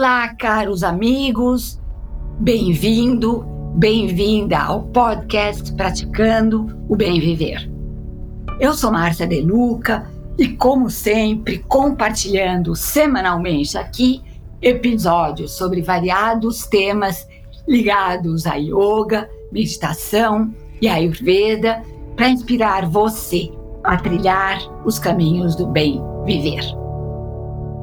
Olá, caros amigos, bem-vindo, bem-vinda ao podcast Praticando o Bem Viver. Eu sou Márcia De Luca e, como sempre, compartilhando semanalmente aqui episódios sobre variados temas ligados a yoga, meditação e ayurveda para inspirar você a trilhar os caminhos do bem viver.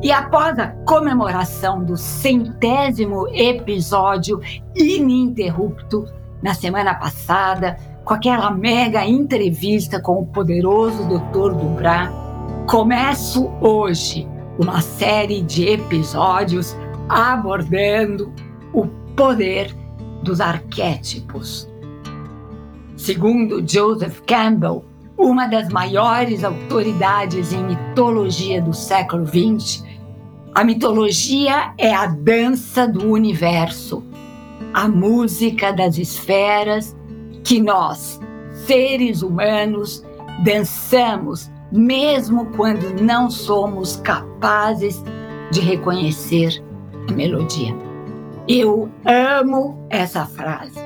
E após a comemoração do centésimo episódio ininterrupto na semana passada, com aquela mega entrevista com o poderoso Dr. Dubrá, começo hoje uma série de episódios abordando o poder dos arquétipos. Segundo Joseph Campbell, uma das maiores autoridades em mitologia do século XX, a mitologia é a dança do universo, a música das esferas que nós, seres humanos, dançamos mesmo quando não somos capazes de reconhecer a melodia. Eu amo essa frase,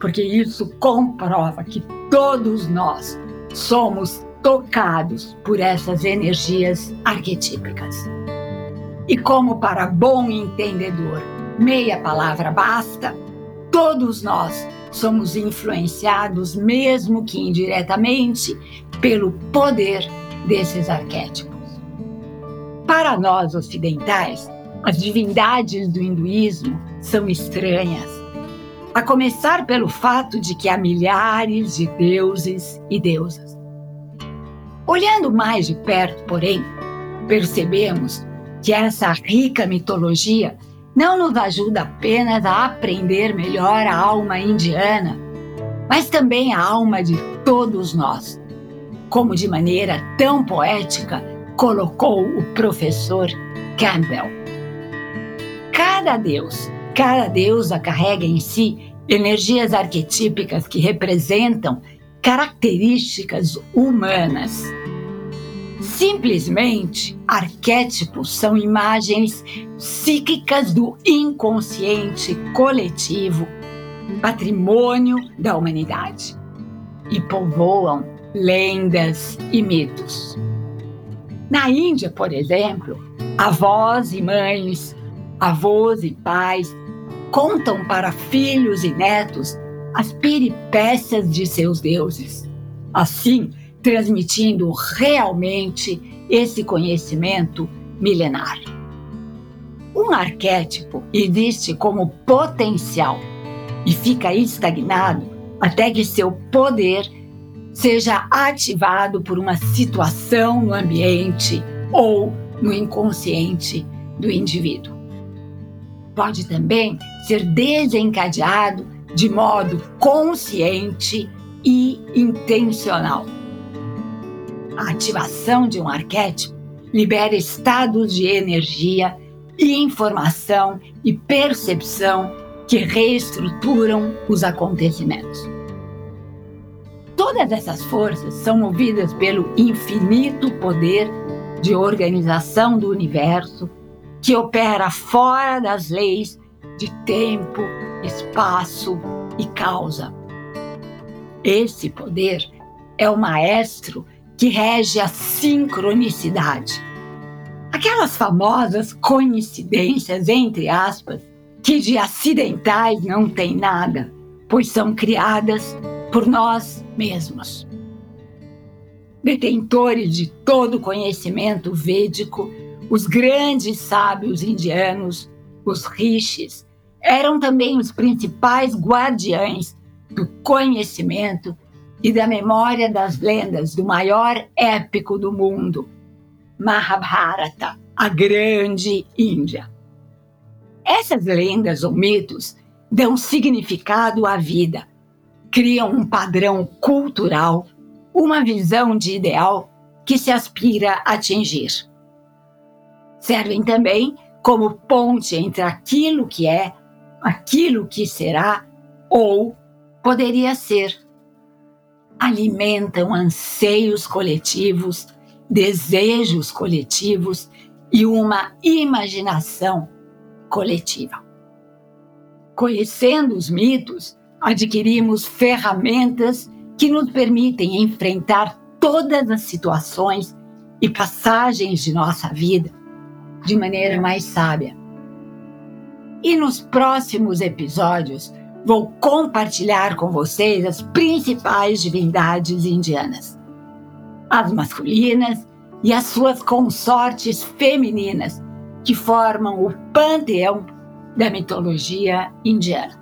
porque isso comprova que todos nós somos tocados por essas energias arquetípicas. E como para bom entendedor, meia palavra basta, todos nós somos influenciados, mesmo que indiretamente, pelo poder desses arquétipos. Para nós ocidentais, as divindades do hinduísmo são estranhas, a começar pelo fato de que há milhares de deuses e deusas. Olhando mais de perto, porém, percebemos que essa rica mitologia não nos ajuda apenas a aprender melhor a alma indiana, mas também a alma de todos nós, como de maneira tão poética colocou o professor Campbell. Cada deus, cada deusa carrega em si energias arquetípicas que representam características humanas. Simplesmente, arquétipos são imagens psíquicas do inconsciente coletivo, patrimônio da humanidade, e povoam lendas e mitos. Na Índia, por exemplo, avós e mães, avós e pais contam para filhos e netos as peripécias de seus deuses. Assim, transmitindo realmente esse conhecimento milenar. Um arquétipo existe como potencial e fica estagnado até que seu poder seja ativado por uma situação no ambiente ou no inconsciente do indivíduo. Pode também ser desencadeado de modo consciente e intencional. A ativação de um arquétipo libera estados de energia, informação e percepção que reestruturam os acontecimentos. Todas essas forças são movidas pelo infinito poder de organização do universo que opera fora das leis de tempo, espaço e causa. Esse poder é o maestro que rege a sincronicidade. Aquelas famosas coincidências, entre aspas, que de acidentais não tem nada, pois são criadas por nós mesmos. Detentores de todo o conhecimento védico, os grandes sábios indianos, os rishis, eram também os principais guardiães do conhecimento e da memória das lendas do maior épico do mundo, Mahabharata, a Grande Índia. Essas lendas ou mitos dão significado à vida, criam um padrão cultural, uma visão de ideal que se aspira a atingir. Servem também como ponte entre aquilo que é, aquilo que será ou poderia ser. Alimentam anseios coletivos, desejos coletivos e uma imaginação coletiva. Conhecendo os mitos, adquirimos ferramentas que nos permitem enfrentar todas as situações e passagens de nossa vida de maneira mais sábia. E nos próximos episódios, vou compartilhar com vocês as principais divindades indianas, as masculinas e as suas consortes femininas, que formam o panteão da mitologia indiana.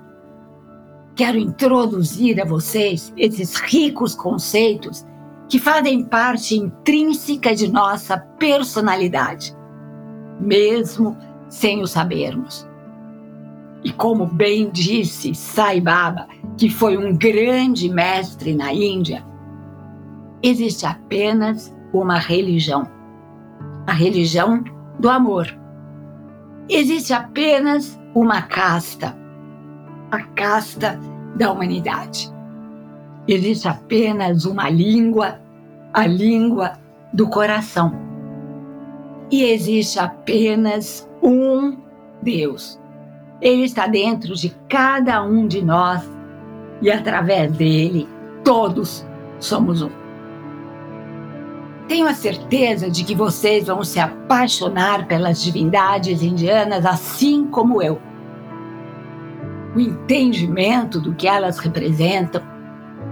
Quero introduzir a vocês esses ricos conceitos que fazem parte intrínseca de nossa personalidade, mesmo sem o sabermos. E como bem disse Sai Baba, que foi um grande mestre na Índia, existe apenas uma religião, a religião do amor. Existe apenas uma casta, a casta da humanidade. Existe apenas uma língua, a língua do coração. E existe apenas um Deus. Ele está dentro de cada um de nós e através dele todos somos um. Tenho a certeza de que vocês vão se apaixonar pelas divindades indianas assim como eu. O entendimento do que elas representam,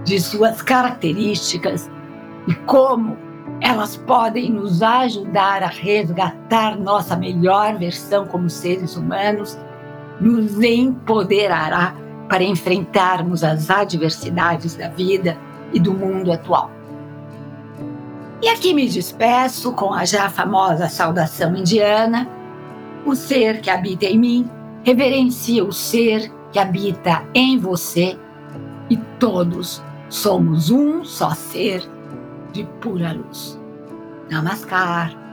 de suas características e como elas podem nos ajudar a resgatar nossa melhor versão como seres humanos, nos empoderará para enfrentarmos as adversidades da vida e do mundo atual. E aqui me despeço com a já famosa saudação indiana: o ser que habita em mim reverencia o ser que habita em você e todos somos um só ser de pura luz. Namaskar.